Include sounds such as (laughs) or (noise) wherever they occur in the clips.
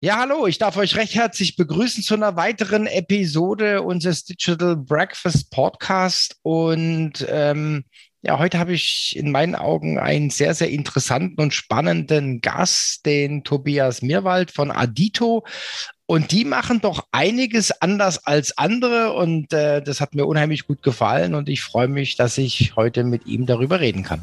Ja, hallo, ich darf euch recht herzlich begrüßen zu einer weiteren Episode unseres Digital Breakfast Podcast. Und ähm, ja, heute habe ich in meinen Augen einen sehr, sehr interessanten und spannenden Gast, den Tobias Mirwald von Adito. Und die machen doch einiges anders als andere. Und äh, das hat mir unheimlich gut gefallen. Und ich freue mich, dass ich heute mit ihm darüber reden kann.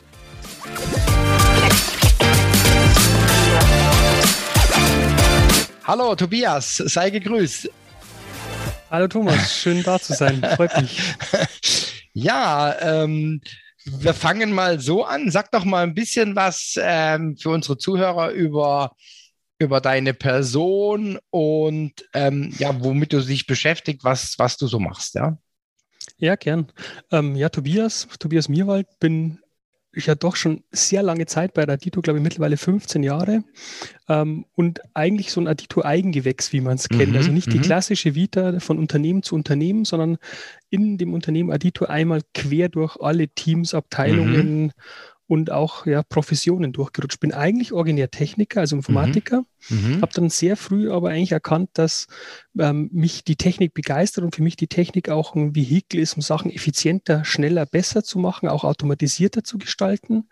Hallo Tobias, sei gegrüßt. Hallo Thomas, schön da zu sein, freut mich. (laughs) ja, ähm, wir fangen mal so an. Sag doch mal ein bisschen was ähm, für unsere Zuhörer über, über deine Person und ähm, ja, womit du dich beschäftigt, was, was du so machst, ja? Ja, gern. Ähm, ja, Tobias, Tobias Mierwald, bin ich ja doch schon sehr lange Zeit bei der Adito, glaube ich, mittlerweile 15 Jahre. Ähm, und eigentlich so ein Adito-Eigengewächs, wie man es kennt. Mhm, also nicht die mhm. klassische Vita von Unternehmen zu Unternehmen, sondern in dem Unternehmen Adito einmal quer durch alle Teams, Abteilungen mhm. und auch ja, Professionen durchgerutscht. Bin eigentlich originär Techniker, also Informatiker. Mhm. Mhm. Habe dann sehr früh aber eigentlich erkannt, dass ähm, mich die Technik begeistert und für mich die Technik auch ein Vehikel ist, um Sachen effizienter, schneller, besser zu machen, auch automatisierter zu gestalten.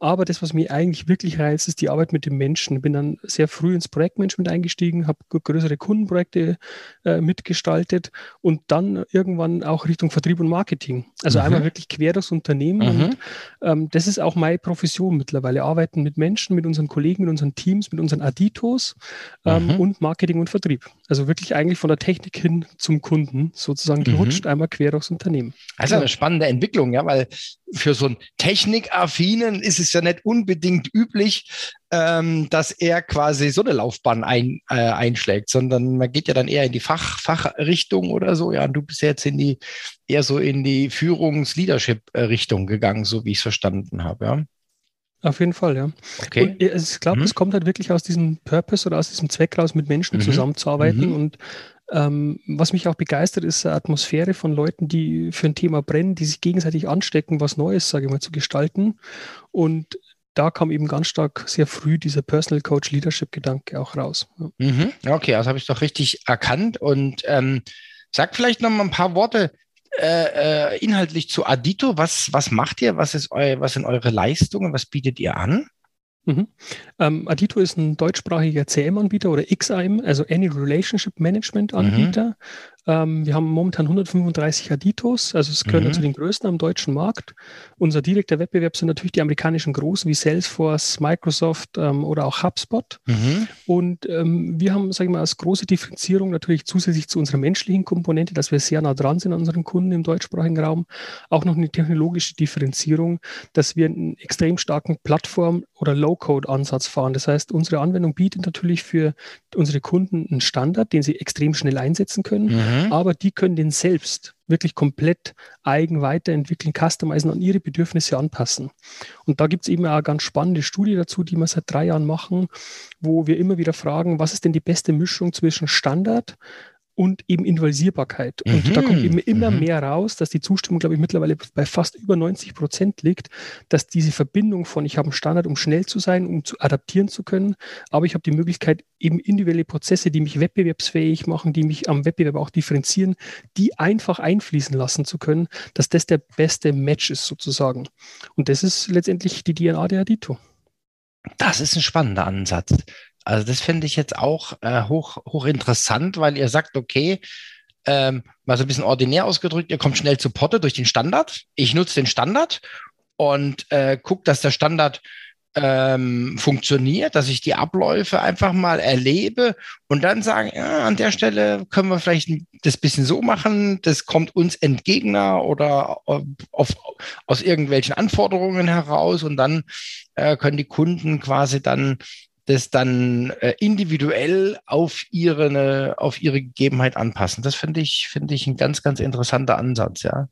Aber das, was mich eigentlich wirklich reizt, ist die Arbeit mit den Menschen. Bin dann sehr früh ins Projektmanagement eingestiegen, habe größere Kundenprojekte äh, mitgestaltet und dann irgendwann auch Richtung Vertrieb und Marketing. Also mhm. einmal wirklich quer das Unternehmen. Mhm. Und ähm, das ist auch meine Profession mittlerweile. Arbeiten mit Menschen, mit unseren Kollegen, mit unseren Teams, mit unseren Aditos Autos ähm, mhm. und Marketing und Vertrieb. Also wirklich eigentlich von der Technik hin zum Kunden sozusagen gerutscht, mhm. einmal quer durchs Unternehmen. Also eine spannende Entwicklung, ja, weil für so einen Technikaffinen ist es ja nicht unbedingt üblich, ähm, dass er quasi so eine Laufbahn ein, äh, einschlägt, sondern man geht ja dann eher in die Fach, Fachrichtung oder so. Ja, und du bist jetzt in die eher so in die Führungs-Leadership-Richtung gegangen, so wie ich es verstanden habe, ja. Auf jeden Fall, ja. Okay. Und ich glaube, mhm. es kommt halt wirklich aus diesem Purpose oder aus diesem Zweck raus, mit Menschen mhm. zusammenzuarbeiten. Mhm. Und ähm, was mich auch begeistert, ist eine Atmosphäre von Leuten, die für ein Thema brennen, die sich gegenseitig anstecken, was Neues, sage ich mal, zu gestalten. Und da kam eben ganz stark sehr früh dieser Personal Coach Leadership Gedanke auch raus. Ja. Mhm. Okay, das habe ich doch richtig erkannt. Und ähm, sag vielleicht noch mal ein paar Worte äh, äh, inhaltlich zu Adito. Was, was macht ihr? Was, ist eu, was sind eure Leistungen? Was bietet ihr an? Mhm. Ähm, Adito ist ein deutschsprachiger CM-Anbieter oder XIM, also Any Relationship Management Anbieter. Mhm. Ähm, wir haben momentan 135 Aditos, also es gehört mhm. zu den größten am deutschen Markt. Unser direkter Wettbewerb sind natürlich die amerikanischen Großen wie Salesforce, Microsoft ähm, oder auch HubSpot. Mhm. Und ähm, wir haben, sage ich mal, als große Differenzierung natürlich zusätzlich zu unserer menschlichen Komponente, dass wir sehr nah dran sind an unseren Kunden im deutschsprachigen Raum, auch noch eine technologische Differenzierung, dass wir einen extrem starken Plattform- oder Low-Code-Ansatz fahren. Das heißt, unsere Anwendung bietet natürlich für unsere Kunden einen Standard, den sie extrem schnell einsetzen können. Mhm Mhm. aber die können den selbst wirklich komplett eigen weiterentwickeln, customizen und ihre Bedürfnisse anpassen. Und da gibt es eben auch eine ganz spannende Studie dazu, die wir seit drei Jahren machen, wo wir immer wieder fragen, was ist denn die beste Mischung zwischen Standard, und eben Individualisierbarkeit. Und mhm. da kommt eben immer mhm. mehr raus, dass die Zustimmung, glaube ich, mittlerweile bei fast über 90 Prozent liegt, dass diese Verbindung von, ich habe einen Standard, um schnell zu sein, um zu adaptieren zu können, aber ich habe die Möglichkeit, eben individuelle Prozesse, die mich wettbewerbsfähig machen, die mich am Wettbewerb auch differenzieren, die einfach einfließen lassen zu können, dass das der beste Match ist sozusagen. Und das ist letztendlich die DNA der Adito. Das ist ein spannender Ansatz. Also das finde ich jetzt auch äh, hoch, hoch interessant, weil ihr sagt, okay, ähm, mal so ein bisschen ordinär ausgedrückt, ihr kommt schnell zu Potte durch den Standard. Ich nutze den Standard und äh, gucke, dass der Standard ähm, funktioniert, dass ich die Abläufe einfach mal erlebe und dann sagen, ja, an der Stelle können wir vielleicht das bisschen so machen, das kommt uns entgegner oder auf, aus irgendwelchen Anforderungen heraus und dann äh, können die Kunden quasi dann das dann äh, individuell auf ihre, auf ihre Gegebenheit anpassen. Das finde ich, finde ich ein ganz, ganz interessanter Ansatz, ja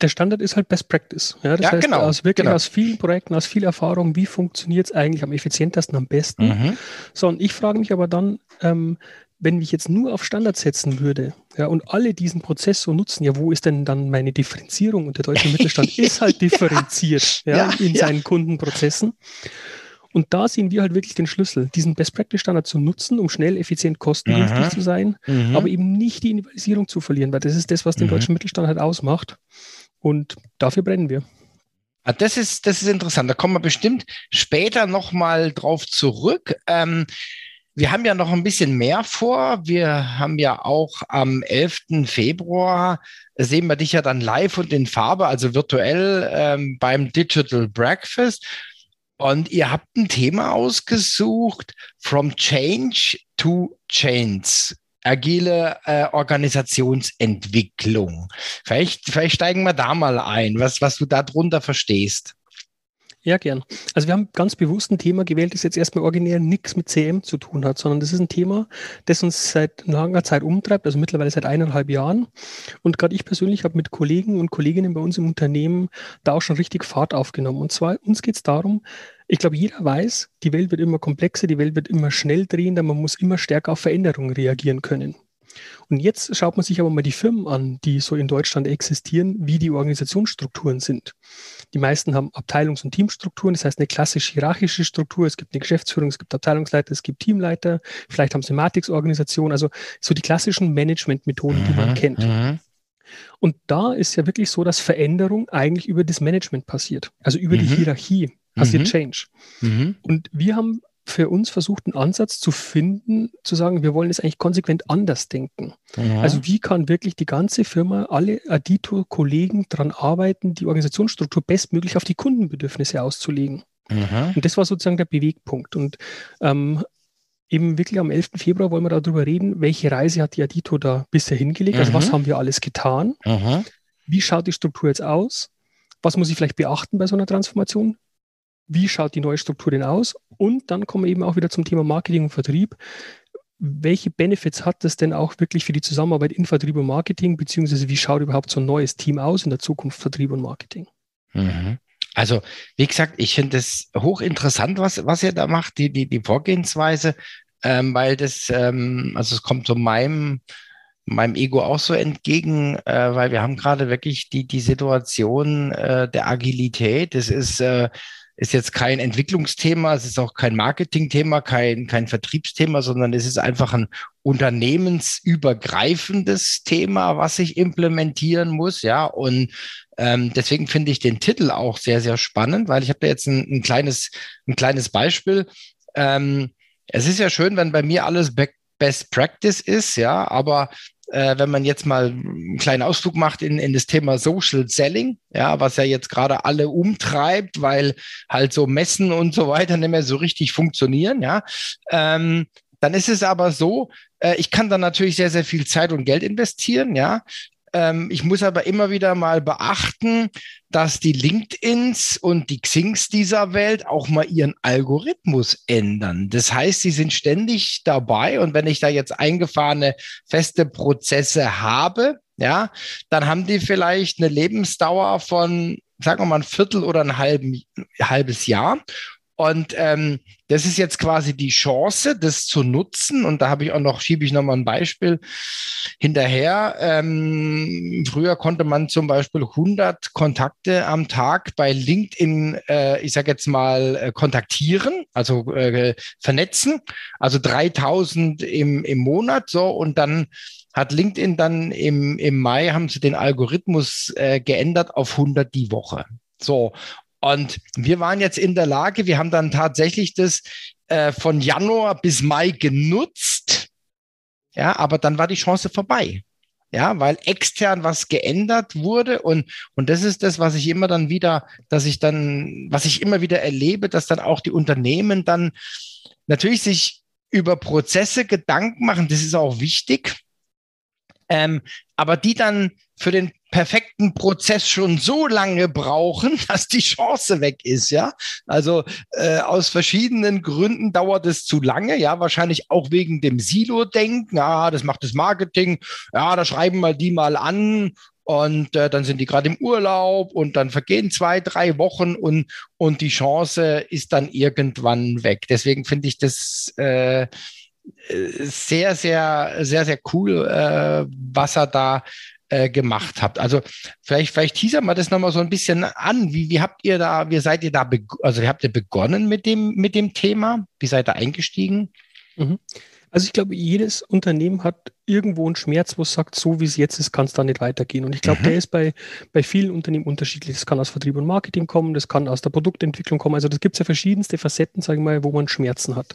der Standard ist halt Best Practice. Ja, das ja, heißt, genau, aus wirklich genau. aus vielen Projekten, aus viel Erfahrung, wie funktioniert es eigentlich am effizientesten, am besten. Mhm. So, und ich frage mich aber dann, ähm, wenn ich jetzt nur auf Standard setzen würde, ja, und alle diesen Prozess so nutzen, ja, wo ist denn dann meine Differenzierung? Und der deutsche Mittelstand (laughs) ist halt differenziert ja, ja in seinen Kundenprozessen. Und da sehen wir halt wirklich den Schlüssel, diesen Best Practice Standard zu nutzen, um schnell, effizient, kostengünstig mhm. zu sein, mhm. aber eben nicht die Individualisierung zu verlieren, weil das ist das, was den mhm. deutschen Mittelstand halt ausmacht. Und dafür brennen wir. Ah, das ist, das ist interessant. Da kommen wir bestimmt später nochmal drauf zurück. Ähm, wir haben ja noch ein bisschen mehr vor. Wir haben ja auch am 11. Februar, sehen wir dich ja dann live und in Farbe, also virtuell ähm, beim Digital Breakfast. Und ihr habt ein Thema ausgesucht, From Change to Chains agile äh, Organisationsentwicklung. Vielleicht, vielleicht steigen wir da mal ein, was, was du darunter verstehst. Ja, gern. Also wir haben ganz bewusst ein Thema gewählt, das jetzt erstmal originär nichts mit CM zu tun hat, sondern das ist ein Thema, das uns seit langer Zeit umtreibt, also mittlerweile seit eineinhalb Jahren. Und gerade ich persönlich habe mit Kollegen und Kolleginnen bei uns im Unternehmen da auch schon richtig Fahrt aufgenommen. Und zwar, uns geht es darum, ich glaube, jeder weiß, die Welt wird immer komplexer, die Welt wird immer schnell drehender, man muss immer stärker auf Veränderungen reagieren können. Und jetzt schaut man sich aber mal die Firmen an, die so in Deutschland existieren, wie die Organisationsstrukturen sind. Die meisten haben Abteilungs- und Teamstrukturen, das heißt eine klassisch hierarchische Struktur. Es gibt eine Geschäftsführung, es gibt Abteilungsleiter, es gibt Teamleiter, vielleicht haben sie Matrix-Organisation, also so die klassischen Management-Methoden, die man mhm, kennt. Mhm. Und da ist ja wirklich so, dass Veränderung eigentlich über das Management passiert, also über mhm. die Hierarchie passiert mhm. Change. Mhm. Und wir haben für uns versucht, einen Ansatz zu finden, zu sagen, wir wollen es eigentlich konsequent anders denken. Ja. Also wie kann wirklich die ganze Firma, alle Adito-Kollegen daran arbeiten, die Organisationsstruktur bestmöglich auf die Kundenbedürfnisse auszulegen. Ja. Und das war sozusagen der Bewegpunkt. Und ähm, eben wirklich am 11. Februar wollen wir darüber reden, welche Reise hat die Adito da bisher hingelegt, also was mhm. haben wir alles getan, wie schaut die Struktur jetzt aus, was muss ich vielleicht beachten bei so einer Transformation, wie schaut die neue Struktur denn aus? Und dann kommen wir eben auch wieder zum Thema Marketing und Vertrieb. Welche Benefits hat das denn auch wirklich für die Zusammenarbeit in Vertrieb und Marketing, beziehungsweise wie schaut überhaupt so ein neues Team aus in der Zukunft Vertrieb und Marketing? Mhm. Also, wie gesagt, ich finde es hochinteressant, was, was ihr da macht, die, die, die Vorgehensweise, ähm, weil das, ähm, also es kommt zu meinem, meinem Ego auch so entgegen, äh, weil wir haben gerade wirklich die, die Situation äh, der Agilität. Das ist, äh, ist jetzt kein Entwicklungsthema, es ist auch kein Marketingthema, kein, kein Vertriebsthema, sondern es ist einfach ein unternehmensübergreifendes Thema, was ich implementieren muss, ja. Und ähm, deswegen finde ich den Titel auch sehr, sehr spannend, weil ich habe da jetzt ein, ein, kleines, ein kleines Beispiel. Ähm, es ist ja schön, wenn bei mir alles Best Practice ist, ja, aber äh, wenn man jetzt mal einen kleinen Ausflug macht in, in das Thema Social Selling, ja, was ja jetzt gerade alle umtreibt, weil halt so Messen und so weiter nicht mehr so richtig funktionieren, ja, ähm, dann ist es aber so, äh, ich kann da natürlich sehr, sehr viel Zeit und Geld investieren, ja. Ähm, ich muss aber immer wieder mal beachten, dass die LinkedIns und die Xings dieser Welt auch mal ihren Algorithmus ändern. Das heißt, sie sind ständig dabei und wenn ich da jetzt eingefahrene feste Prozesse habe, ja, dann haben die vielleicht eine Lebensdauer von, sagen wir mal, ein Viertel oder ein halben, halbes Jahr. Und ähm, das ist jetzt quasi die Chance, das zu nutzen. Und da habe ich auch noch, schiebe ich nochmal ein Beispiel hinterher. Ähm, früher konnte man zum Beispiel 100 Kontakte am Tag bei LinkedIn, äh, ich sage jetzt mal, äh, kontaktieren, also äh, vernetzen. Also 3000 im, im Monat so. Und dann hat LinkedIn dann im, im Mai, haben sie den Algorithmus äh, geändert auf 100 die Woche. So, und wir waren jetzt in der Lage, wir haben dann tatsächlich das äh, von Januar bis Mai genutzt. Ja, aber dann war die Chance vorbei. ja, weil extern was geändert wurde und, und das ist das, was ich immer dann wieder, dass ich dann, was ich immer wieder erlebe, dass dann auch die Unternehmen dann natürlich sich über Prozesse Gedanken machen, das ist auch wichtig, ähm, aber die dann für den perfekten Prozess schon so lange brauchen, (laughs) dass die Chance weg ist, ja. Also äh, aus verschiedenen Gründen dauert es zu lange, ja, wahrscheinlich auch wegen dem Silo-Denken, ja, das macht das Marketing, ja, da schreiben wir die mal an und äh, dann sind die gerade im Urlaub und dann vergehen zwei, drei Wochen und, und die Chance ist dann irgendwann weg. Deswegen finde ich das äh, sehr, sehr, sehr, sehr cool, äh, was er da äh, gemacht habt. Also vielleicht, vielleicht teasern wir das nochmal so ein bisschen an. Wie, wie habt ihr da, wie seid ihr da, also wie habt ihr begonnen mit dem, mit dem Thema? Wie seid ihr eingestiegen? Mhm. Also ich glaube, jedes Unternehmen hat irgendwo einen Schmerz, wo es sagt, so wie es jetzt ist, kann es da nicht weitergehen. Und ich glaube, mhm. der ist bei, bei vielen Unternehmen unterschiedlich. Das kann aus Vertrieb und Marketing kommen, das kann aus der Produktentwicklung kommen. Also das gibt es ja verschiedenste Facetten, sage ich mal, wo man Schmerzen hat.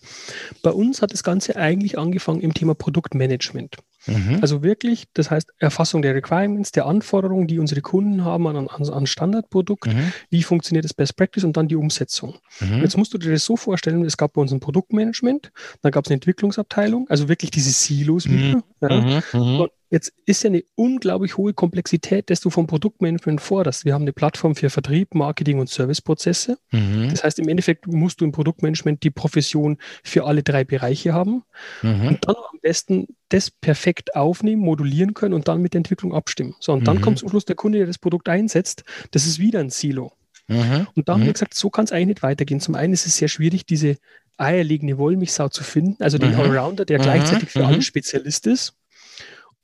Bei uns hat das Ganze eigentlich angefangen im Thema Produktmanagement. Mhm. Also wirklich, das heißt Erfassung der Requirements, der Anforderungen, die unsere Kunden haben an, an, an Standardprodukt, mhm. wie funktioniert das Best Practice und dann die Umsetzung. Mhm. Jetzt musst du dir das so vorstellen, es gab bei uns ein Produktmanagement, dann gab es eine Entwicklungsabteilung, also wirklich diese Silos wieder. Mhm. Ja. Mhm. Mhm. Jetzt ist ja eine unglaublich hohe Komplexität, dass du vom Produktmanagement forderst. Wir haben eine Plattform für Vertrieb, Marketing und Serviceprozesse. Mhm. Das heißt, im Endeffekt musst du im Produktmanagement die Profession für alle drei Bereiche haben mhm. und dann am besten das perfekt aufnehmen, modulieren können und dann mit der Entwicklung abstimmen. So, und dann mhm. kommt zum Schluss der Kunde, der das Produkt einsetzt. Das ist wieder ein Silo. Und da haben wir gesagt, so kann es eigentlich nicht weitergehen. Zum einen ist es sehr schwierig, diese eierlegende Wollmilchsau zu finden, also den Allrounder, der gleichzeitig für alle Spezialist ist.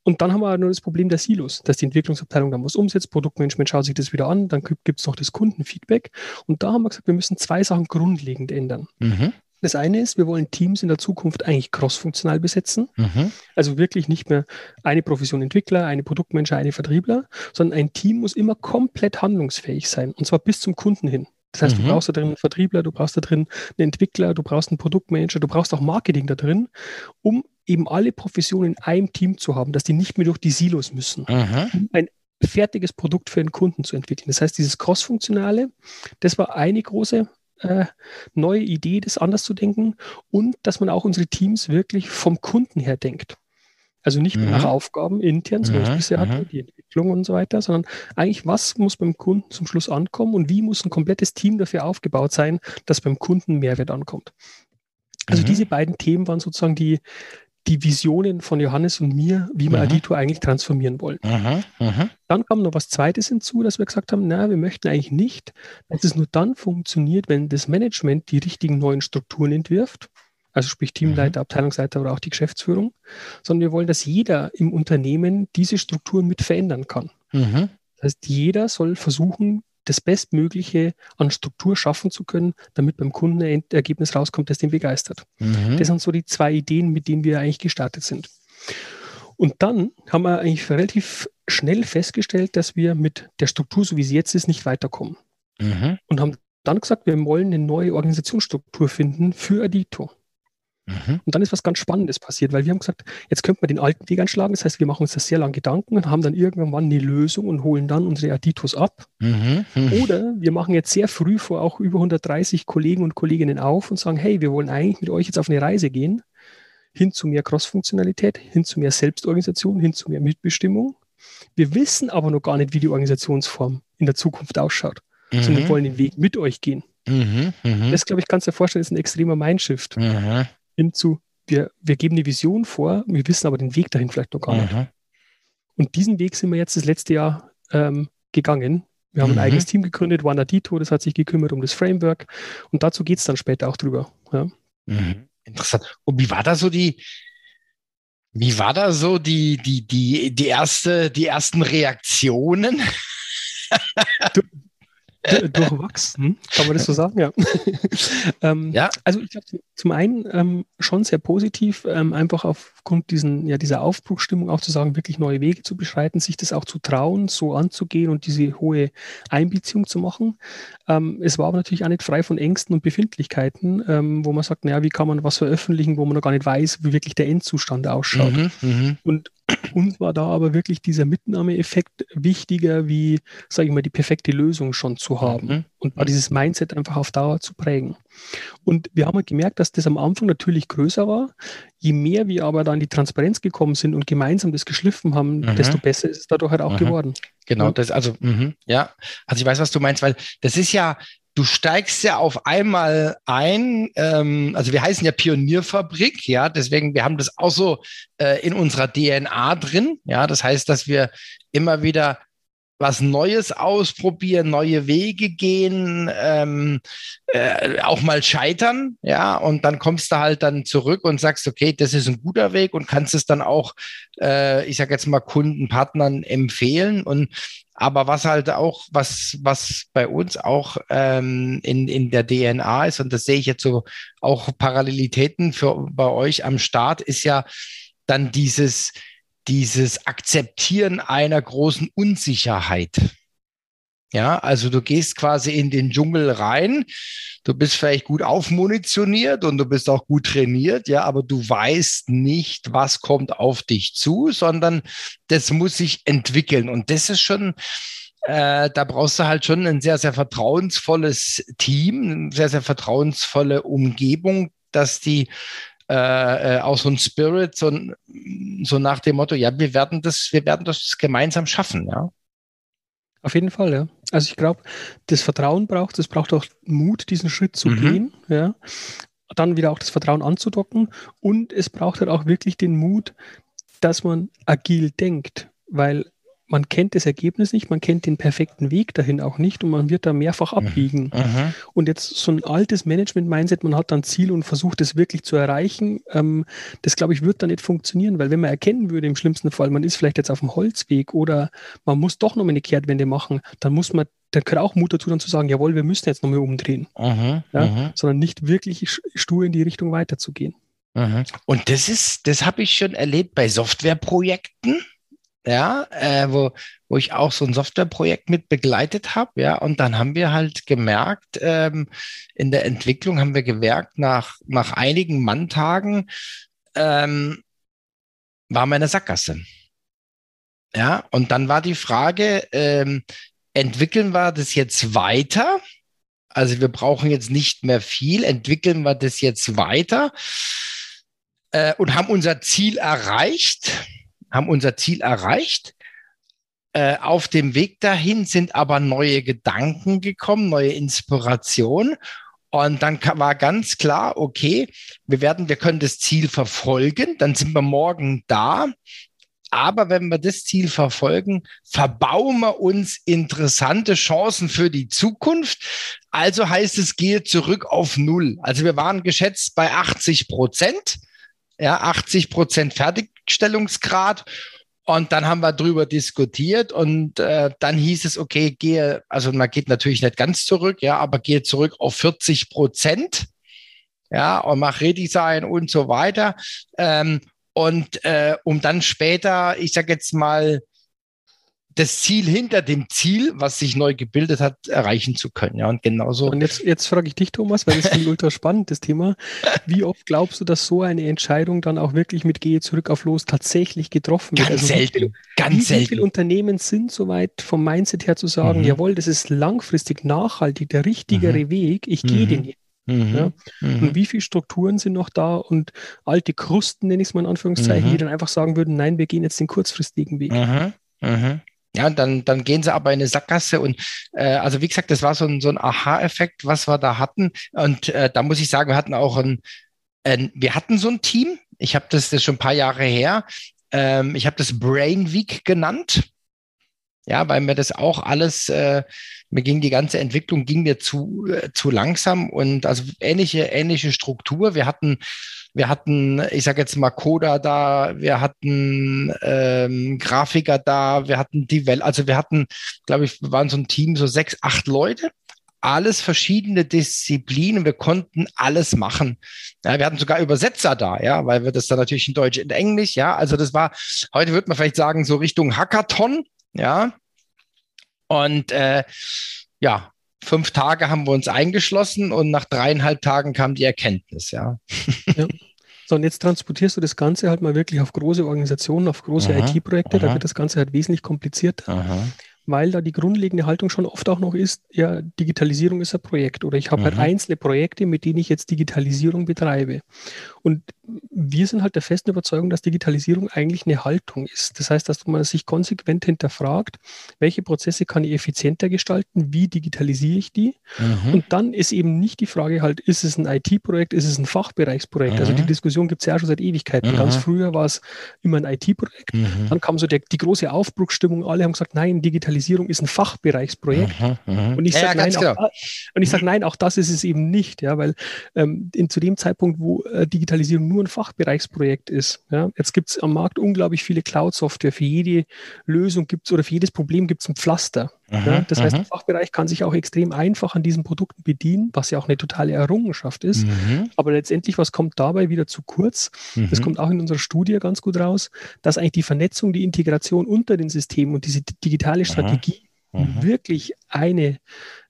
Und dann haben wir nur das Problem der Silos, dass die Entwicklungsabteilung dann was umsetzt, Produktmanagement schaut sich das wieder an, dann gibt es noch das Kundenfeedback. Und da haben wir gesagt, wir müssen zwei Sachen grundlegend ändern. Mhm. Das eine ist, wir wollen Teams in der Zukunft eigentlich crossfunktional besetzen. Mhm. Also wirklich nicht mehr eine Profession Entwickler, eine Produktmanager, eine Vertriebler, sondern ein Team muss immer komplett handlungsfähig sein. Und zwar bis zum Kunden hin. Das heißt, mhm. du brauchst da drin einen Vertriebler, du brauchst da drin einen Entwickler, du brauchst einen Produktmanager, du brauchst auch Marketing da drin, um eben alle Professionen in einem Team zu haben, dass die nicht mehr durch die Silos müssen, mhm. ein fertiges Produkt für den Kunden zu entwickeln. Das heißt, dieses Cross-Funktionale, das war eine große äh, neue Idee, das anders zu denken und dass man auch unsere Teams wirklich vom Kunden her denkt. Also nicht mhm. nach Aufgaben intern, so wie mhm. ich bisher hatte, die Entwicklung und so weiter, sondern eigentlich, was muss beim Kunden zum Schluss ankommen und wie muss ein komplettes Team dafür aufgebaut sein, dass beim Kunden Mehrwert ankommt. Also mhm. diese beiden Themen waren sozusagen die, die Visionen von Johannes und mir, wie wir mhm. Adito eigentlich transformieren wollen. Mhm. Mhm. Dann kam noch was Zweites hinzu, dass wir gesagt haben, na, wir möchten eigentlich nicht, dass es nur dann funktioniert, wenn das Management die richtigen neuen Strukturen entwirft, also sprich Teamleiter, mhm. Abteilungsleiter oder auch die Geschäftsführung, sondern wir wollen, dass jeder im Unternehmen diese Strukturen mit verändern kann. Mhm. Das heißt, jeder soll versuchen, das Bestmögliche an Struktur schaffen zu können, damit beim Kunden ein Ergebnis rauskommt, das den begeistert. Mhm. Das sind so die zwei Ideen, mit denen wir eigentlich gestartet sind. Und dann haben wir eigentlich relativ schnell festgestellt, dass wir mit der Struktur, so wie sie jetzt ist, nicht weiterkommen. Mhm. Und haben dann gesagt, wir wollen eine neue Organisationsstruktur finden für Adito. Mhm. Und dann ist was ganz Spannendes passiert, weil wir haben gesagt, jetzt könnte man den alten Weg anschlagen. Das heißt, wir machen uns das sehr lange Gedanken und haben dann irgendwann eine Lösung und holen dann unsere Aditos ab. Mhm. Mhm. Oder wir machen jetzt sehr früh vor auch über 130 Kollegen und Kolleginnen auf und sagen, hey, wir wollen eigentlich mit euch jetzt auf eine Reise gehen, hin zu mehr Cross-Funktionalität, hin zu mehr Selbstorganisation, hin zu mehr Mitbestimmung. Wir wissen aber noch gar nicht, wie die Organisationsform in der Zukunft ausschaut. Mhm. Sondern wir wollen den Weg mit euch gehen. Mhm. Mhm. Das, glaube ich, kannst du dir vorstellen, ist ein extremer Mindshift. Hinzu, wir, wir geben eine Vision vor, wir wissen aber den Weg dahin vielleicht noch gar nicht. Mhm. Und diesen Weg sind wir jetzt das letzte Jahr ähm, gegangen. Wir haben mhm. ein eigenes Team gegründet, Wanadito, das hat sich gekümmert um das Framework und dazu geht es dann später auch drüber. Ja. Mhm. Interessant. Und wie war da so die, wie war da so die, die, die, die erste, die ersten Reaktionen? Du, durchwachsen, kann man das so sagen? Ja. (laughs) ähm, ja. Also ich glaube zum einen ähm, schon sehr positiv, ähm, einfach aufgrund diesen, ja, dieser Aufbruchstimmung auch zu sagen, wirklich neue Wege zu beschreiten, sich das auch zu trauen, so anzugehen und diese hohe Einbeziehung zu machen. Ähm, es war aber natürlich auch nicht frei von Ängsten und Befindlichkeiten, ähm, wo man sagt, naja, wie kann man was veröffentlichen, wo man noch gar nicht weiß, wie wirklich der Endzustand ausschaut. Mhm, mhm. und Uns war da aber wirklich dieser Mitnahmeeffekt wichtiger, wie, sage ich mal, die perfekte Lösung schon zu haben mhm. und war dieses Mindset einfach auf Dauer zu prägen. Und wir haben halt gemerkt, dass das am Anfang natürlich größer war. Je mehr wir aber dann in die Transparenz gekommen sind und gemeinsam das geschliffen haben, mhm. desto besser ist es dadurch halt auch mhm. geworden. Genau, das, also, mh, ja. Also ich weiß, was du meinst, weil das ist ja, du steigst ja auf einmal ein, ähm, also wir heißen ja Pionierfabrik, ja, deswegen, wir haben das auch so äh, in unserer DNA drin, ja, das heißt, dass wir immer wieder was Neues ausprobieren, neue Wege gehen, ähm, äh, auch mal scheitern, ja, und dann kommst du halt dann zurück und sagst, okay, das ist ein guter Weg und kannst es dann auch, äh, ich sage jetzt mal Kunden, Partnern empfehlen. Und aber was halt auch, was, was bei uns auch ähm, in, in der DNA ist, und das sehe ich jetzt so auch Parallelitäten für bei euch am Start, ist ja dann dieses, dieses Akzeptieren einer großen Unsicherheit. Ja, also du gehst quasi in den Dschungel rein, du bist vielleicht gut aufmunitioniert und du bist auch gut trainiert, ja, aber du weißt nicht, was kommt auf dich zu, sondern das muss sich entwickeln. Und das ist schon, äh, da brauchst du halt schon ein sehr, sehr vertrauensvolles Team, eine sehr, sehr vertrauensvolle Umgebung, dass die äh, äh, auch so ein Spirit, so, so nach dem Motto, ja, wir werden das, wir werden das gemeinsam schaffen, ja. Auf jeden Fall, ja. Also ich glaube, das Vertrauen braucht, es braucht auch Mut, diesen Schritt zu mhm. gehen, ja. Dann wieder auch das Vertrauen anzudocken und es braucht halt auch wirklich den Mut, dass man agil denkt, weil man kennt das Ergebnis nicht, man kennt den perfekten Weg dahin auch nicht und man wird da mehrfach mhm. abbiegen. Mhm. Und jetzt so ein altes Management-Mindset, man hat dann Ziel und versucht es wirklich zu erreichen, ähm, das glaube ich wird dann nicht funktionieren, weil wenn man erkennen würde im schlimmsten Fall, man ist vielleicht jetzt auf dem Holzweg oder man muss doch noch mal eine Kehrtwende machen, dann muss man, dann gehört auch Mut dazu, dann zu sagen, jawohl, wir müssen jetzt noch mal umdrehen. Mhm. Ja? Mhm. Sondern nicht wirklich stur in die Richtung weiterzugehen. Mhm. Und das ist, das habe ich schon erlebt bei Softwareprojekten ja, äh, wo, wo ich auch so ein Softwareprojekt mit begleitet habe, ja, und dann haben wir halt gemerkt, ähm, in der Entwicklung haben wir gemerkt, nach, nach einigen Manntagen ähm, war meine Sackgasse. Ja, und dann war die Frage, ähm, entwickeln wir das jetzt weiter? Also wir brauchen jetzt nicht mehr viel, entwickeln wir das jetzt weiter äh, und haben unser Ziel erreicht? Haben unser Ziel erreicht. Äh, auf dem Weg dahin sind aber neue Gedanken gekommen, neue Inspirationen. Und dann war ganz klar, okay, wir werden, wir können das Ziel verfolgen, dann sind wir morgen da. Aber wenn wir das Ziel verfolgen, verbauen wir uns interessante Chancen für die Zukunft. Also heißt es, gehe zurück auf Null. Also wir waren geschätzt bei 80 Prozent, ja, 80 Prozent fertig Gleichstellungsgrad. Und dann haben wir drüber diskutiert und äh, dann hieß es, okay, gehe, also man geht natürlich nicht ganz zurück, ja, aber gehe zurück auf 40 Prozent, ja, und mach Redesign und so weiter. Ähm, und äh, um dann später, ich sag jetzt mal, das Ziel hinter dem Ziel, was sich neu gebildet hat, erreichen zu können. Ja, und genauso. Und jetzt, jetzt frage ich dich, Thomas, weil das ist ein ultra (laughs) spannendes Thema. Wie oft glaubst du, dass so eine Entscheidung dann auch wirklich mit Gehe zurück auf los tatsächlich getroffen wird? Ganz also selten. Viel, ganz wie, selten. Wie viele Unternehmen sind soweit vom Mindset her zu sagen, mhm. jawohl, das ist langfristig nachhaltig, der richtigere mhm. Weg, ich gehe mhm. den jetzt. Mhm. Ja? Mhm. Und wie viele Strukturen sind noch da und alte Krusten, nenne ich es mal in Anführungszeichen, die mhm. dann einfach sagen würden, nein, wir gehen jetzt den kurzfristigen Weg. Mhm. Ja, dann, dann gehen sie aber in eine Sackgasse und äh, also wie gesagt, das war so ein, so ein Aha-Effekt, was wir da hatten. Und äh, da muss ich sagen, wir hatten auch ein, ein wir hatten so ein Team. Ich habe das, das schon ein paar Jahre her. Ähm, ich habe das Brain Week genannt. Ja, weil mir das auch alles, äh, mir ging die ganze Entwicklung ging mir zu, äh, zu langsam und also ähnliche, ähnliche Struktur. Wir hatten wir hatten, ich sage jetzt mal Coda da, wir hatten ähm, Grafiker da, wir hatten die Welt, also wir hatten, glaube ich, waren so ein Team, so sechs, acht Leute alles verschiedene Disziplinen. Wir konnten alles machen. Ja, wir hatten sogar Übersetzer da, ja, weil wir das dann natürlich in Deutsch, in Englisch, ja. Also das war, heute würde man vielleicht sagen, so Richtung Hackathon, ja. Und äh, ja, fünf Tage haben wir uns eingeschlossen und nach dreieinhalb Tagen kam die Erkenntnis, ja. ja. So, und jetzt transportierst du das Ganze halt mal wirklich auf große Organisationen, auf große IT-Projekte, da wird das Ganze halt wesentlich komplizierter. Aha weil da die grundlegende Haltung schon oft auch noch ist, ja, Digitalisierung ist ein Projekt oder ich habe halt mhm. halt einzelne Projekte, mit denen ich jetzt Digitalisierung betreibe. Und wir sind halt der festen Überzeugung, dass Digitalisierung eigentlich eine Haltung ist. Das heißt, dass man sich konsequent hinterfragt, welche Prozesse kann ich effizienter gestalten, wie digitalisiere ich die? Mhm. Und dann ist eben nicht die Frage halt, ist es ein IT-Projekt, ist es ein Fachbereichsprojekt? Mhm. Also die mhm. Diskussion gibt es ja schon seit Ewigkeiten. Ganz mhm. früher war es immer ein IT-Projekt. Mhm. Dann kam so der, die große Aufbruchsstimmung. Alle haben gesagt, nein, Digitalisierung ist ein Fachbereichsprojekt. Und ich sage ja, nein, genau. sag, nein, auch das ist es eben nicht, ja, weil ähm, in, zu dem Zeitpunkt, wo äh, Digitalisierung nur ein Fachbereichsprojekt ist. Ja. Jetzt gibt es am Markt unglaublich viele Cloud-Software. Für jede Lösung gibt es oder für jedes Problem gibt es ein Pflaster. Aha, ja. Das aha. heißt, der Fachbereich kann sich auch extrem einfach an diesen Produkten bedienen, was ja auch eine totale Errungenschaft ist. Mhm. Aber letztendlich, was kommt dabei wieder zu kurz? Mhm. Das kommt auch in unserer Studie ganz gut raus, dass eigentlich die Vernetzung, die Integration unter den Systemen und diese digitale Strategie Mhm. wirklich eine,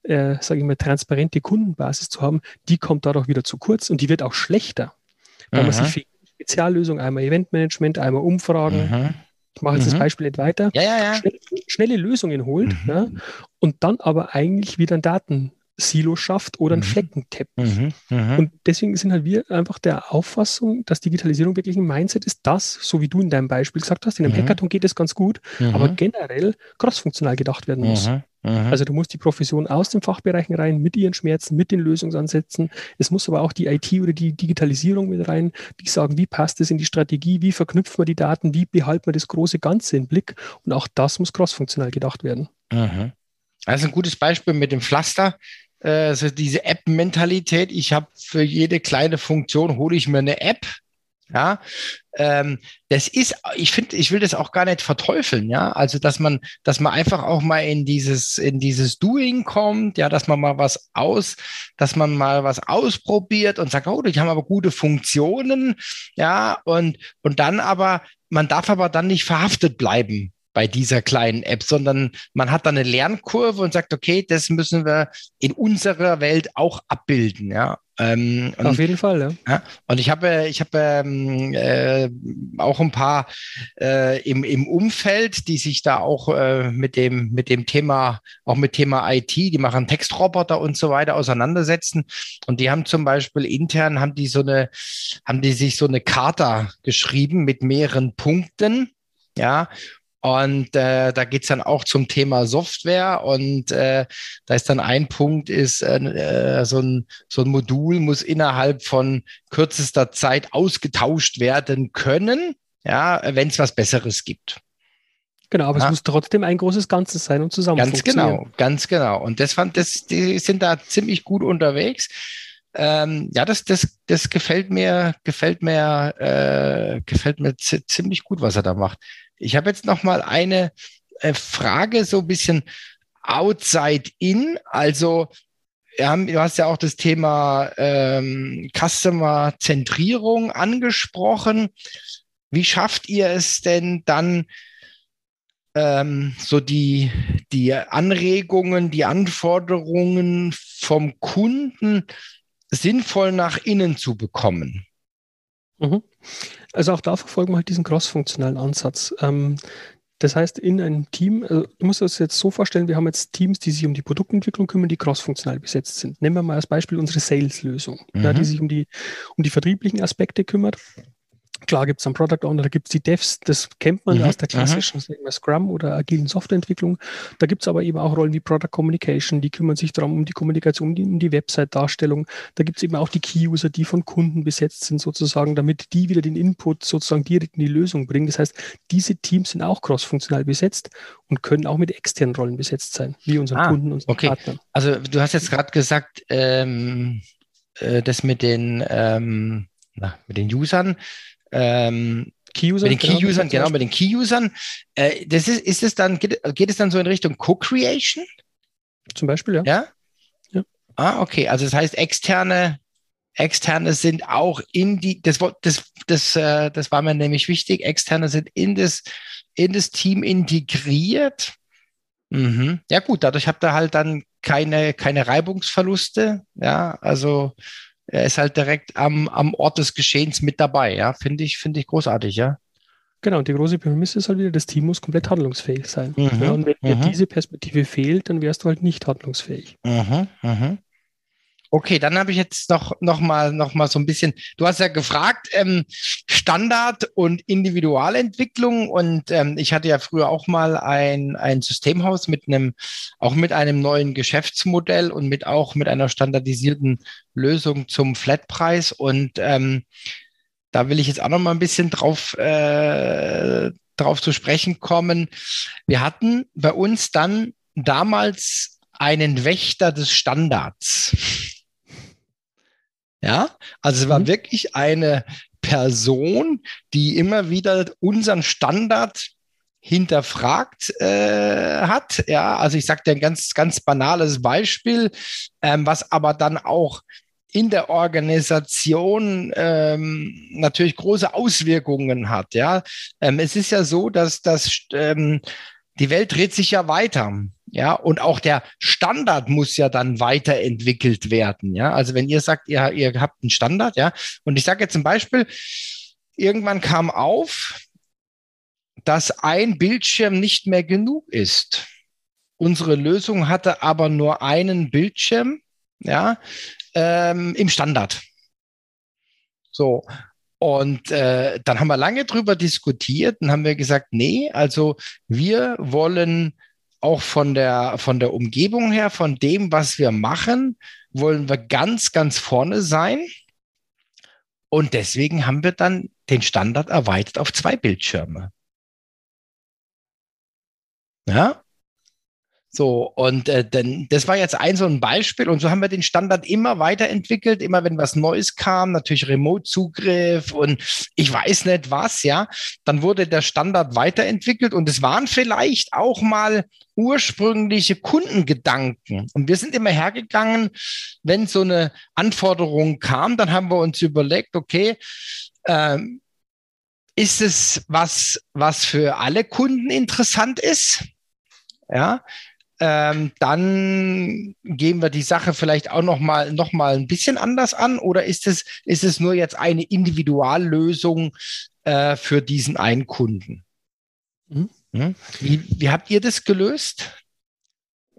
äh, sage ich mal, transparente Kundenbasis zu haben, die kommt dadurch wieder zu kurz und die wird auch schlechter. Weil man sich für Speziallösung, einmal Eventmanagement, einmal Umfragen, mhm. ich mache jetzt mhm. das Beispiel nicht weiter, ja, ja, ja. Schnell, schnelle Lösungen holt mhm. ja, und dann aber eigentlich wieder ein Datensilo schafft oder ein mhm. Fleckenteppich. Mhm. Mhm. Und deswegen sind halt wir einfach der Auffassung, dass Digitalisierung wirklich ein Mindset ist, das, so wie du in deinem Beispiel gesagt hast, in einem Hackathon geht es ganz gut, aber generell crossfunktional gedacht werden muss. Mhm. Also du musst die Profession aus den Fachbereichen rein, mit ihren Schmerzen, mit den Lösungsansätzen. Es muss aber auch die IT oder die Digitalisierung mit rein, die sagen, wie passt es in die Strategie, wie verknüpft man die Daten, wie behalten wir das große Ganze im Blick. Und auch das muss crossfunktional gedacht werden. Mhm. Also ein gutes Beispiel mit dem Pflaster. Also diese App-Mentalität. Ich habe für jede kleine Funktion hole ich mir eine App ja, ähm, das ist, ich finde, ich will das auch gar nicht verteufeln, ja. Also, dass man, dass man einfach auch mal in dieses, in dieses Doing kommt, ja, dass man mal was aus, dass man mal was ausprobiert und sagt, oh, die haben aber gute Funktionen, ja, und, und dann aber, man darf aber dann nicht verhaftet bleiben bei dieser kleinen App, sondern man hat dann eine Lernkurve und sagt, okay, das müssen wir in unserer Welt auch abbilden, ja. Ähm, Auf jeden Fall, ja. ja. Und ich habe, ich habe ähm, äh, auch ein paar äh, im, im Umfeld, die sich da auch äh, mit dem mit dem Thema, auch mit Thema IT, die machen Textroboter und so weiter auseinandersetzen. Und die haben zum Beispiel intern haben die so eine, haben die sich so eine Charta geschrieben mit mehreren Punkten. Ja, und äh, da geht's dann auch zum Thema Software. Und äh, da ist dann ein Punkt, ist äh, äh, so, ein, so ein Modul muss innerhalb von kürzester Zeit ausgetauscht werden können, ja, wenn es was Besseres gibt. Genau, aber ja. es muss trotzdem ein großes Ganzes sein und zusammen Ganz genau, ganz genau. Und das fand, das, die sind da ziemlich gut unterwegs. Ähm, ja, das, das, das gefällt mir, gefällt mir, äh, gefällt mir ziemlich gut, was er da macht. Ich habe jetzt noch mal eine äh, Frage, so ein bisschen outside in. Also haben, du hast ja auch das Thema ähm, Customer-Zentrierung angesprochen. Wie schafft ihr es denn dann, ähm, so die, die Anregungen, die Anforderungen vom Kunden sinnvoll nach innen zu bekommen? Mhm. Also auch da verfolgen wir halt diesen cross-funktionalen Ansatz. Ähm, das heißt, in einem Team, also du musst das jetzt so vorstellen, wir haben jetzt Teams, die sich um die Produktentwicklung kümmern, die cross-funktional besetzt sind. Nehmen wir mal als Beispiel unsere Sales-Lösung, mhm. ja, die sich um die, um die vertrieblichen Aspekte kümmert. Klar gibt es einen Product Owner, da gibt es die Devs, das kennt man mhm. aus der klassischen Scrum oder agilen Softwareentwicklung. Da gibt es aber eben auch Rollen wie Product Communication, die kümmern sich darum, um die Kommunikation, um die, um die Website-Darstellung. Da gibt es eben auch die Key-User, die von Kunden besetzt sind sozusagen, damit die wieder den Input sozusagen direkt in die Lösung bringen. Das heißt, diese Teams sind auch cross-funktional besetzt und können auch mit externen Rollen besetzt sein, wie unseren ah, Kunden, unseren okay. Partnern. Also du hast jetzt gerade gesagt, ähm, äh, das mit den, ähm, na, mit den Usern, ähm, Key-Usern, mit den genau, Key-Usern, genau, mit den Key-Usern. Äh, das ist, ist es dann, geht, geht es dann so in Richtung Co-Creation? Zum Beispiel, ja. Ja? ja. Ah, okay. Also das heißt, externe, externe sind auch in die, das, das, das, äh, das war mir nämlich wichtig, externe sind in das, in das Team integriert. Mhm. Ja, gut, dadurch habt ihr halt dann keine, keine Reibungsverluste. Ja, also er ist halt direkt am, am Ort des Geschehens mit dabei. Ja, finde ich, finde ich großartig, ja. Genau, und die große Prämisse ist halt wieder, das Team muss komplett handlungsfähig sein. Mhm, ja, und wenn dir mhm. diese Perspektive fehlt, dann wärst du halt nicht handlungsfähig. Mhm, mhm. Okay, dann habe ich jetzt noch, noch, mal, noch mal so ein bisschen, du hast ja gefragt, ähm, Standard und Individualentwicklung und ähm, ich hatte ja früher auch mal ein, ein Systemhaus mit einem, auch mit einem neuen Geschäftsmodell und mit auch mit einer standardisierten Lösung zum Flatpreis und ähm, da will ich jetzt auch noch mal ein bisschen drauf, äh, drauf zu sprechen kommen. Wir hatten bei uns dann damals einen Wächter des Standards. Ja, also es war mhm. wirklich eine Person, die immer wieder unseren Standard hinterfragt äh, hat. Ja, also ich sage dir ein ganz, ganz banales Beispiel, ähm, was aber dann auch in der Organisation ähm, natürlich große Auswirkungen hat. Ja, ähm, es ist ja so, dass das ähm, die Welt dreht sich ja weiter. Ja, und auch der Standard muss ja dann weiterentwickelt werden. Ja, also wenn ihr sagt, ihr, ihr habt einen Standard, ja, und ich sage jetzt zum Beispiel, irgendwann kam auf, dass ein Bildschirm nicht mehr genug ist. Unsere Lösung hatte aber nur einen Bildschirm, ja, ähm, im Standard. So. Und äh, dann haben wir lange drüber diskutiert und haben wir gesagt, nee, also wir wollen auch von der, von der Umgebung her, von dem, was wir machen, wollen wir ganz, ganz vorne sein. Und deswegen haben wir dann den Standard erweitert auf zwei Bildschirme. Ja, so, und äh, denn, das war jetzt ein so ein Beispiel. Und so haben wir den Standard immer weiterentwickelt, immer wenn was Neues kam, natürlich Remote-Zugriff und ich weiß nicht was, ja. Dann wurde der Standard weiterentwickelt und es waren vielleicht auch mal ursprüngliche Kundengedanken. Und wir sind immer hergegangen, wenn so eine Anforderung kam, dann haben wir uns überlegt, okay, ähm, ist es was, was für alle Kunden interessant ist? Ja, ähm, dann gehen wir die Sache vielleicht auch noch mal, noch mal ein bisschen anders an oder ist es, ist es nur jetzt eine Individuallösung äh, für diesen einen Kunden? Mhm. Hm? Wie, wie habt ihr das gelöst?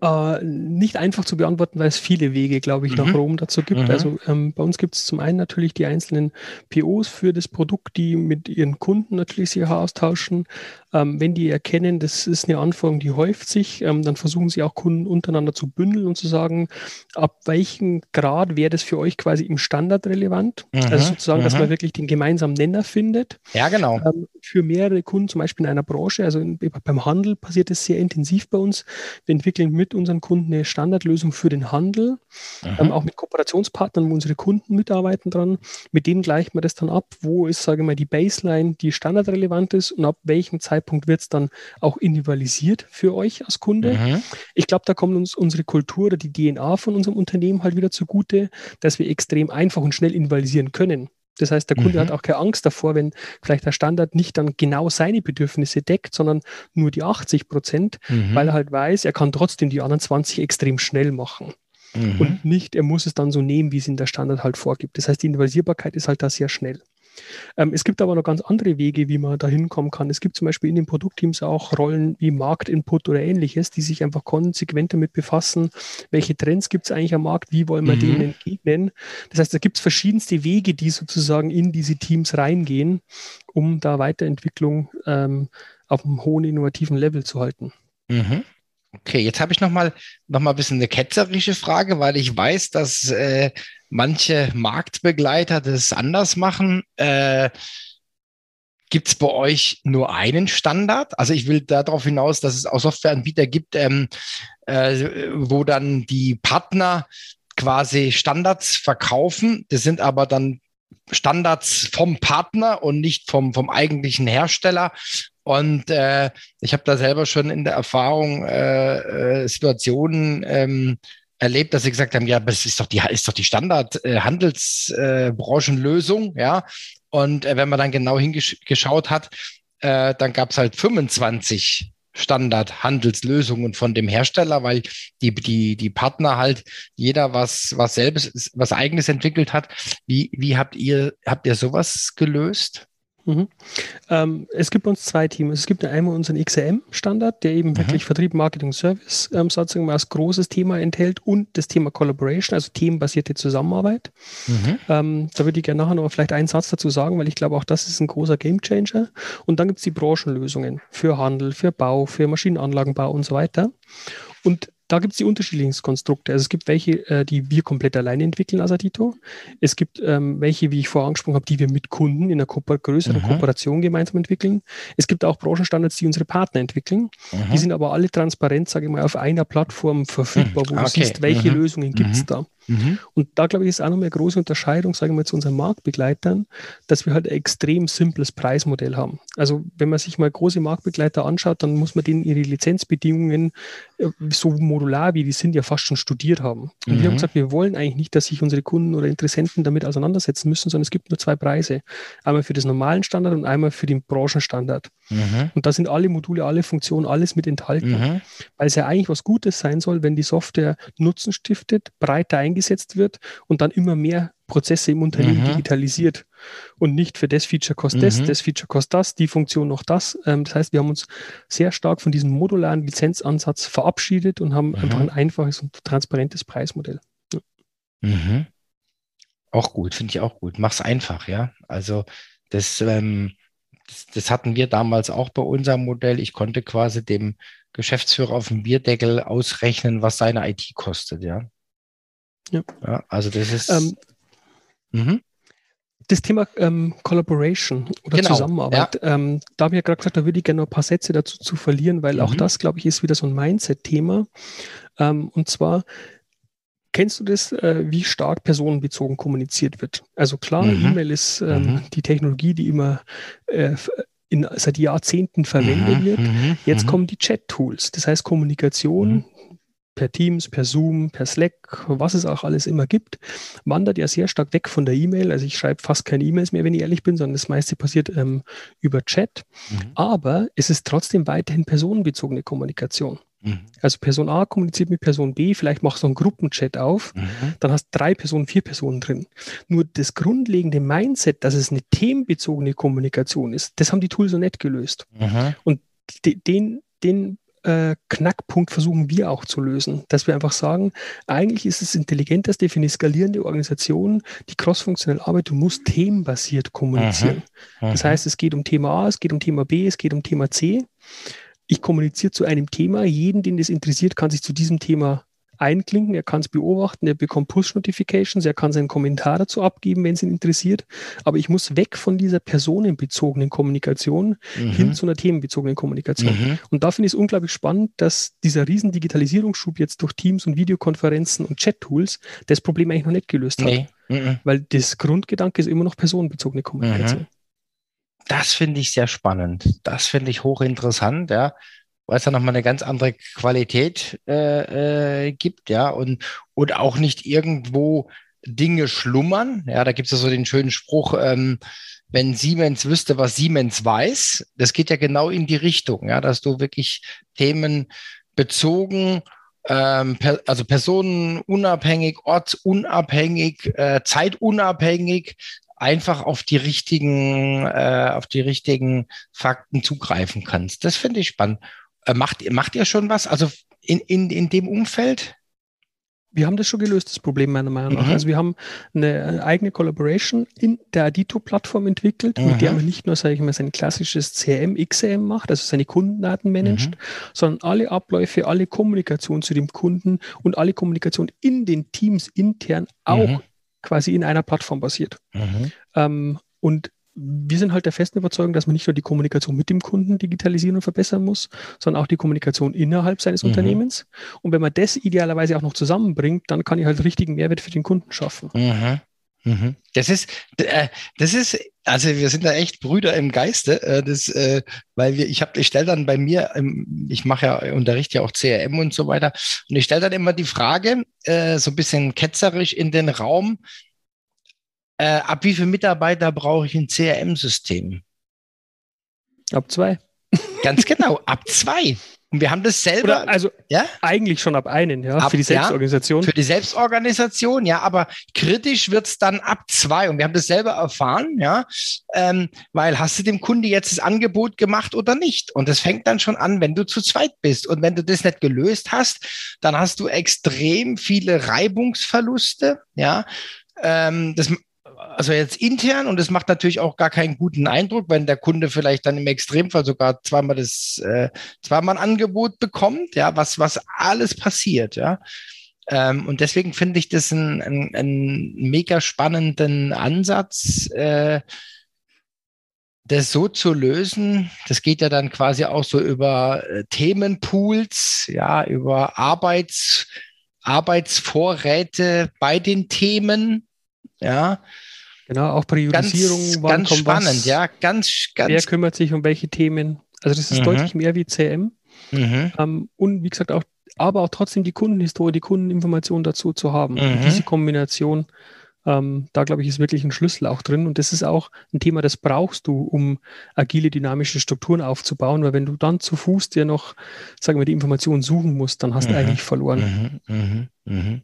Äh, nicht einfach zu beantworten, weil es viele Wege, glaube ich, mhm. nach Rom dazu gibt. Mhm. Also ähm, bei uns gibt es zum einen natürlich die einzelnen POs für das Produkt, die mit ihren Kunden natürlich sich austauschen. Ähm, wenn die erkennen, das ist eine Anforderung, die häuft sich, ähm, dann versuchen sie auch Kunden untereinander zu bündeln und zu sagen, ab welchem Grad wäre das für euch quasi im Standard relevant? Mhm. Also sozusagen, dass man mhm. wirklich den gemeinsamen Nenner findet. Ja, genau. Ähm, für mehrere Kunden, zum Beispiel in einer Branche, also in, beim Handel passiert das sehr intensiv bei uns. Wir entwickeln mit unseren Kunden eine Standardlösung für den Handel, mhm. ähm, auch mit Kooperationspartnern, wo unsere Kunden mitarbeiten dran. Mit denen gleichen wir das dann ab, wo ist, sage ich mal, die Baseline, die standardrelevant ist und ab welchem Zeitpunkt wird es dann auch individualisiert für euch als Kunde. Mhm. Ich glaube, da kommt uns unsere Kultur oder die DNA von unserem Unternehmen halt wieder zugute, dass wir extrem einfach und schnell individualisieren können. Das heißt, der Kunde mhm. hat auch keine Angst davor, wenn vielleicht der Standard nicht dann genau seine Bedürfnisse deckt, sondern nur die 80 Prozent, mhm. weil er halt weiß, er kann trotzdem die anderen 20 extrem schnell machen. Mhm. Und nicht, er muss es dann so nehmen, wie es in der Standard halt vorgibt. Das heißt, die Individualisierbarkeit ist halt da sehr schnell. Ähm, es gibt aber noch ganz andere Wege, wie man da hinkommen kann. Es gibt zum Beispiel in den Produktteams auch Rollen wie Marktinput oder ähnliches, die sich einfach konsequent damit befassen, welche Trends gibt es eigentlich am Markt, wie wollen wir mhm. denen entgegnen. Das heißt, da gibt es verschiedenste Wege, die sozusagen in diese Teams reingehen, um da Weiterentwicklung ähm, auf einem hohen innovativen Level zu halten. Mhm. Okay, jetzt habe ich noch mal, noch mal ein bisschen eine ketzerische Frage, weil ich weiß, dass äh, manche Marktbegleiter das anders machen. Äh, Gibt es bei euch nur einen Standard? Also ich will darauf hinaus, dass es auch Softwareanbieter gibt, ähm, äh, wo dann die Partner quasi Standards verkaufen. Das sind aber dann Standards vom Partner und nicht vom, vom eigentlichen Hersteller. Und äh, ich habe da selber schon in der Erfahrung äh, äh, Situationen ähm, erlebt, dass sie gesagt haben, ja, es ist doch die, ist doch die Standard-Handelsbranchenlösung, äh, ja. Und äh, wenn man dann genau hingeschaut hat, äh, dann gab es halt 25 Standard-Handelslösungen von dem Hersteller, weil die, die, die Partner halt jeder was, was selbst, was eigenes entwickelt hat. Wie, wie habt ihr, habt ihr sowas gelöst? Mhm. Ähm, es gibt uns zwei Teams. Es gibt einmal unseren XRM-Standard, der eben mhm. wirklich Vertrieb, Marketing, Service ähm, sozusagen als großes Thema enthält und das Thema Collaboration, also themenbasierte Zusammenarbeit. Mhm. Ähm, da würde ich gerne nachher noch vielleicht einen Satz dazu sagen, weil ich glaube, auch das ist ein großer Gamechanger. Und dann gibt es die Branchenlösungen für Handel, für Bau, für Maschinenanlagenbau und so weiter. Und da gibt es die unterschiedlichen Konstrukte. Also es gibt welche, äh, die wir komplett alleine entwickeln als Adito. Es gibt ähm, welche, wie ich vorher angesprochen habe, die wir mit Kunden in einer Kooper größeren mhm. Kooperation gemeinsam entwickeln. Es gibt auch Branchenstandards, die unsere Partner entwickeln. Mhm. Die sind aber alle transparent, sage ich mal, auf einer Plattform verfügbar, wo okay. du siehst, welche mhm. Lösungen gibt es mhm. da. Mhm. Und da glaube ich, ist auch noch eine große Unterscheidung, sagen wir zu unseren Marktbegleitern, dass wir halt ein extrem simples Preismodell haben. Also wenn man sich mal große Marktbegleiter anschaut, dann muss man denen ihre Lizenzbedingungen äh, so modular wie die sind ja fast schon studiert haben. Und mhm. wir haben gesagt, wir wollen eigentlich nicht, dass sich unsere Kunden oder Interessenten damit auseinandersetzen müssen, sondern es gibt nur zwei Preise. Einmal für das normalen Standard und einmal für den Branchenstandard. Mhm. Und da sind alle Module, alle Funktionen, alles mit enthalten, mhm. weil es ja eigentlich was Gutes sein soll, wenn die Software Nutzen stiftet, breiter eingesetzt wird und dann immer mehr Prozesse im Unternehmen mhm. digitalisiert und nicht für das Feature kostet das, mhm. das Feature kostet das, die Funktion noch das. Ähm, das heißt, wir haben uns sehr stark von diesem modularen Lizenzansatz verabschiedet und haben mhm. einfach ein einfaches und transparentes Preismodell. Ja. Mhm. Auch gut, finde ich auch gut. Mach's einfach, ja. Also das, ähm, das, das, hatten wir damals auch bei unserem Modell. Ich konnte quasi dem Geschäftsführer auf dem Bierdeckel ausrechnen, was seine IT kostet, ja. Ja. ja also das ist. Ähm, mhm. Das Thema ähm, Collaboration oder genau, Zusammenarbeit, ja. ähm, da habe ich ja gerade gesagt, da würde ich gerne noch ein paar Sätze dazu zu verlieren, weil mhm. auch das, glaube ich, ist wieder so ein Mindset-Thema. Ähm, und zwar, Kennst du das, äh, wie stark personenbezogen kommuniziert wird? Also klar, mhm. E-Mail ist ähm, mhm. die Technologie, die immer äh, in, seit Jahrzehnten verwendet mhm. wird. Mhm. Jetzt mhm. kommen die Chat-Tools. Das heißt, Kommunikation per Teams, per Zoom, per Slack, was es auch alles immer gibt, wandert ja sehr stark weg von der E-Mail. Also ich schreibe fast keine E-Mails mehr, wenn ich ehrlich bin, sondern das meiste passiert ähm, über Chat. Mhm. Aber es ist trotzdem weiterhin personenbezogene Kommunikation. Mhm. Also Person A kommuniziert mit Person B, vielleicht machst du einen Gruppenchat auf, mhm. dann hast drei Personen, vier Personen drin. Nur das grundlegende Mindset, dass es eine themenbezogene Kommunikation ist, das haben die Tools noch nicht gelöst. Mhm. Und den, den äh, Knackpunkt versuchen wir auch zu lösen, dass wir einfach sagen, eigentlich ist es intelligenteste für eine skalierende Organisation, die crossfunktionelle Arbeit, du musst themenbasiert kommunizieren. Aha, aha. Das heißt, es geht um Thema A, es geht um Thema B, es geht um Thema C. Ich kommuniziere zu einem Thema, jeden, den das interessiert, kann sich zu diesem Thema einklinken, er kann es beobachten, er bekommt Push-Notifications, er kann seinen Kommentar dazu abgeben, wenn es ihn interessiert. Aber ich muss weg von dieser personenbezogenen Kommunikation mhm. hin zu einer themenbezogenen Kommunikation. Mhm. Und da finde ich es unglaublich spannend, dass dieser riesen Digitalisierungsschub jetzt durch Teams und Videokonferenzen und Chat-Tools das Problem eigentlich noch nicht gelöst hat. Mhm. Weil das Grundgedanke ist immer noch personenbezogene Kommunikation. Mhm. Das finde ich sehr spannend. Das finde ich hochinteressant, ja weil es da nochmal eine ganz andere Qualität äh, äh, gibt, ja, und, und auch nicht irgendwo Dinge schlummern. Ja, da gibt es ja so den schönen Spruch, ähm, wenn Siemens wüsste, was Siemens weiß, das geht ja genau in die Richtung, ja, dass du wirklich Themen bezogen, ähm, per, also personenunabhängig, ortsunabhängig, äh, zeitunabhängig, einfach auf die richtigen, äh, auf die richtigen Fakten zugreifen kannst. Das finde ich spannend. Äh, macht, macht ihr schon was? Also in, in, in dem Umfeld? Wir haben das schon gelöst, das Problem meiner Meinung nach. Mhm. Also wir haben eine eigene Collaboration in der Adito-Plattform entwickelt, mhm. mit der man nicht nur, sage ich mal, sein klassisches CRM, XM macht, also seine Kundendaten managt, mhm. sondern alle Abläufe, alle Kommunikation zu dem Kunden und alle Kommunikation in den Teams intern auch mhm. Quasi in einer Plattform basiert. Mhm. Ähm, und wir sind halt der festen Überzeugung, dass man nicht nur die Kommunikation mit dem Kunden digitalisieren und verbessern muss, sondern auch die Kommunikation innerhalb seines mhm. Unternehmens. Und wenn man das idealerweise auch noch zusammenbringt, dann kann ich halt richtigen Mehrwert für den Kunden schaffen. Mhm. Mhm. Das ist, äh, das ist, also wir sind da echt Brüder im Geiste, äh, das, äh, weil wir, ich habe, ich stelle dann bei mir, ich mache ja, unterrichte ja auch CRM und so weiter, und ich stelle dann immer die Frage, so ein bisschen ketzerisch in den Raum, ab wie viele Mitarbeiter brauche ich ein CRM-System? Ab zwei. Ganz genau, ab zwei. Und wir haben das selber. Oder also ja? eigentlich schon ab einen, ja, ab, für die Selbstorganisation. Ja, für die Selbstorganisation, ja, aber kritisch wird es dann ab zwei. Und wir haben das selber erfahren, ja, ähm, weil hast du dem Kunde jetzt das Angebot gemacht oder nicht? Und das fängt dann schon an, wenn du zu zweit bist. Und wenn du das nicht gelöst hast, dann hast du extrem viele Reibungsverluste, ja. Ähm, das also jetzt intern und es macht natürlich auch gar keinen guten Eindruck, wenn der Kunde vielleicht dann im Extremfall sogar zweimal das äh, zweimal ein Angebot bekommt, ja, was was alles passiert, ja. Ähm, und deswegen finde ich das einen, einen mega spannenden Ansatz, äh, das so zu lösen. Das geht ja dann quasi auch so über äh, Themenpools, ja, über Arbeits Arbeitsvorräte bei den Themen, ja. Genau, auch Priorisierung. Ganz, ganz spannend, was, ja, ganz, ganz. Wer kümmert sich um welche Themen? Also das ist mhm. deutlich mehr wie CM. Mhm. Ähm, und wie gesagt auch, aber auch trotzdem die Kundenhistorie, die Kundeninformation dazu zu haben. Mhm. Diese Kombination, ähm, da glaube ich, ist wirklich ein Schlüssel auch drin. Und das ist auch ein Thema, das brauchst du, um agile, dynamische Strukturen aufzubauen, weil wenn du dann zu Fuß dir noch, sagen wir, die Informationen suchen musst, dann hast du mhm. eigentlich verloren. Mhm. Mhm.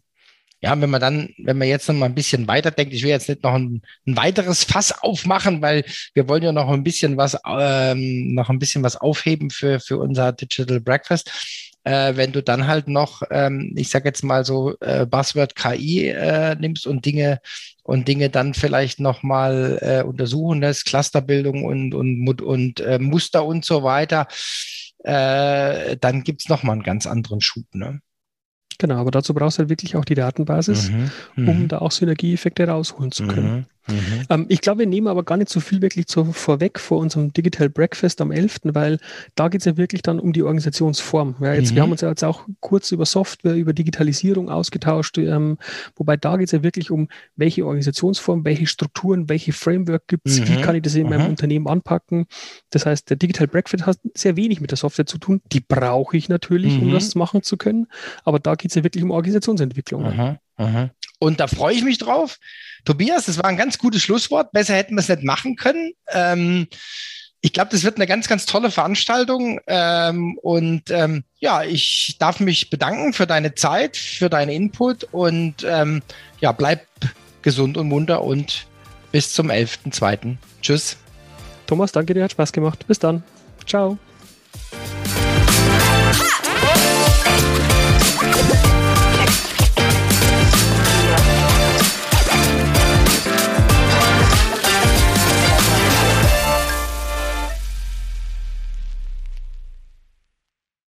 Ja, wenn man dann, wenn man jetzt noch mal ein bisschen weiterdenkt, ich will jetzt nicht noch ein, ein weiteres Fass aufmachen, weil wir wollen ja noch ein bisschen was, ähm, noch ein bisschen was aufheben für, für unser Digital Breakfast. Äh, wenn du dann halt noch, ähm, ich sage jetzt mal so äh, Buzzword KI äh, nimmst und Dinge und Dinge dann vielleicht noch mal äh, untersuchen lässt, Clusterbildung und und und äh, Muster und so weiter, äh, dann gibt's noch mal einen ganz anderen Schub. Ne? Genau, aber dazu brauchst du halt wirklich auch die Datenbasis, mhm, um mhm. da auch Synergieeffekte rausholen zu können. Mhm. Ähm, ich glaube, wir nehmen aber gar nicht so viel wirklich zu, vorweg vor unserem Digital Breakfast am 11., weil da geht es ja wirklich dann um die Organisationsform. Ja, jetzt, mhm. Wir haben uns ja jetzt auch kurz über Software, über Digitalisierung ausgetauscht, ähm, wobei da geht es ja wirklich um, welche Organisationsform, welche Strukturen, welche Framework gibt es, mhm. wie kann ich das in meinem mhm. Unternehmen anpacken. Das heißt, der Digital Breakfast hat sehr wenig mit der Software zu tun. Die brauche ich natürlich, um mhm. das machen zu können, aber da geht es ja wirklich um Organisationsentwicklung. Und da freue ich mich drauf. Tobias, das war ein ganz gutes Schlusswort. Besser hätten wir es nicht machen können. Ähm, ich glaube, das wird eine ganz, ganz tolle Veranstaltung. Ähm, und ähm, ja, ich darf mich bedanken für deine Zeit, für deinen Input und ähm, ja, bleib gesund und munter und bis zum 11.2. Tschüss. Thomas, danke dir, hat Spaß gemacht. Bis dann. Ciao.